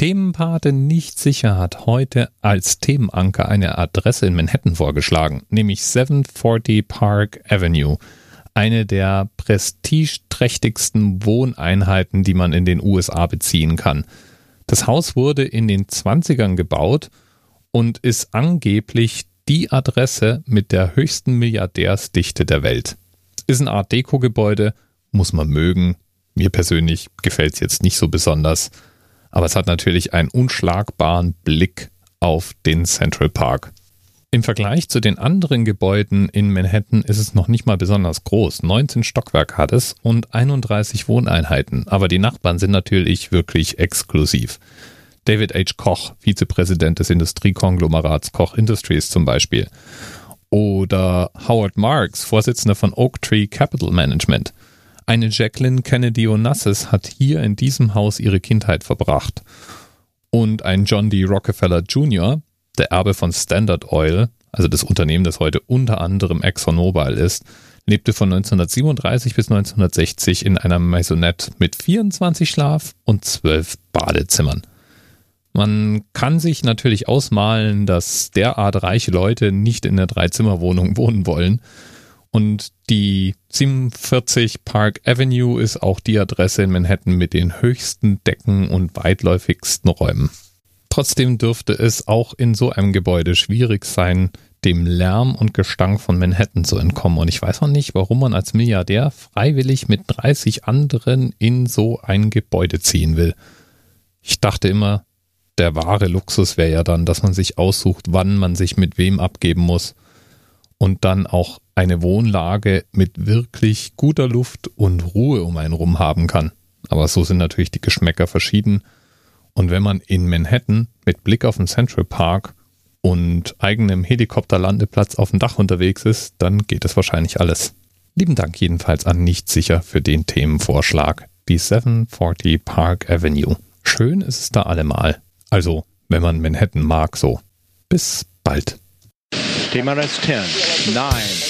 Themenpate nicht sicher hat heute als Themenanker eine Adresse in Manhattan vorgeschlagen, nämlich 740 Park Avenue, eine der prestigeträchtigsten Wohneinheiten, die man in den USA beziehen kann. Das Haus wurde in den 20ern gebaut und ist angeblich die Adresse mit der höchsten Milliardärsdichte der Welt. Ist ein Art Deko-Gebäude, muss man mögen. Mir persönlich gefällt es jetzt nicht so besonders aber es hat natürlich einen unschlagbaren Blick auf den Central Park. Im Vergleich zu den anderen Gebäuden in Manhattan ist es noch nicht mal besonders groß. 19 Stockwerke hat es und 31 Wohneinheiten, aber die Nachbarn sind natürlich wirklich exklusiv. David H. Koch, Vizepräsident des Industriekonglomerats Koch Industries zum Beispiel. Oder Howard Marks, Vorsitzender von Oak Tree Capital Management. Eine Jacqueline Kennedy Onassis hat hier in diesem Haus ihre Kindheit verbracht. Und ein John D. Rockefeller Jr., der Erbe von Standard Oil, also das Unternehmen, das heute unter anderem ExxonMobil ist, lebte von 1937 bis 1960 in einer Maisonette mit 24 Schlaf- und 12 Badezimmern. Man kann sich natürlich ausmalen, dass derart reiche Leute nicht in der Dreizimmerwohnung wohnen wollen und die 47 Park Avenue ist auch die Adresse in Manhattan mit den höchsten Decken und weitläufigsten Räumen. Trotzdem dürfte es auch in so einem Gebäude schwierig sein, dem Lärm und Gestank von Manhattan zu entkommen. Und ich weiß auch nicht, warum man als Milliardär freiwillig mit 30 anderen in so ein Gebäude ziehen will. Ich dachte immer, der wahre Luxus wäre ja dann, dass man sich aussucht, wann man sich mit wem abgeben muss und dann auch eine Wohnlage mit wirklich guter Luft und Ruhe um einen rum haben kann. Aber so sind natürlich die Geschmäcker verschieden. Und wenn man in Manhattan mit Blick auf den Central Park und eigenem Helikopterlandeplatz auf dem Dach unterwegs ist, dann geht es wahrscheinlich alles. Lieben Dank jedenfalls an Nichtsicher für den Themenvorschlag. Die 740 Park Avenue. Schön ist es da allemal. Also, wenn man Manhattan mag, so. Bis bald. TMRS 10, 9, 8.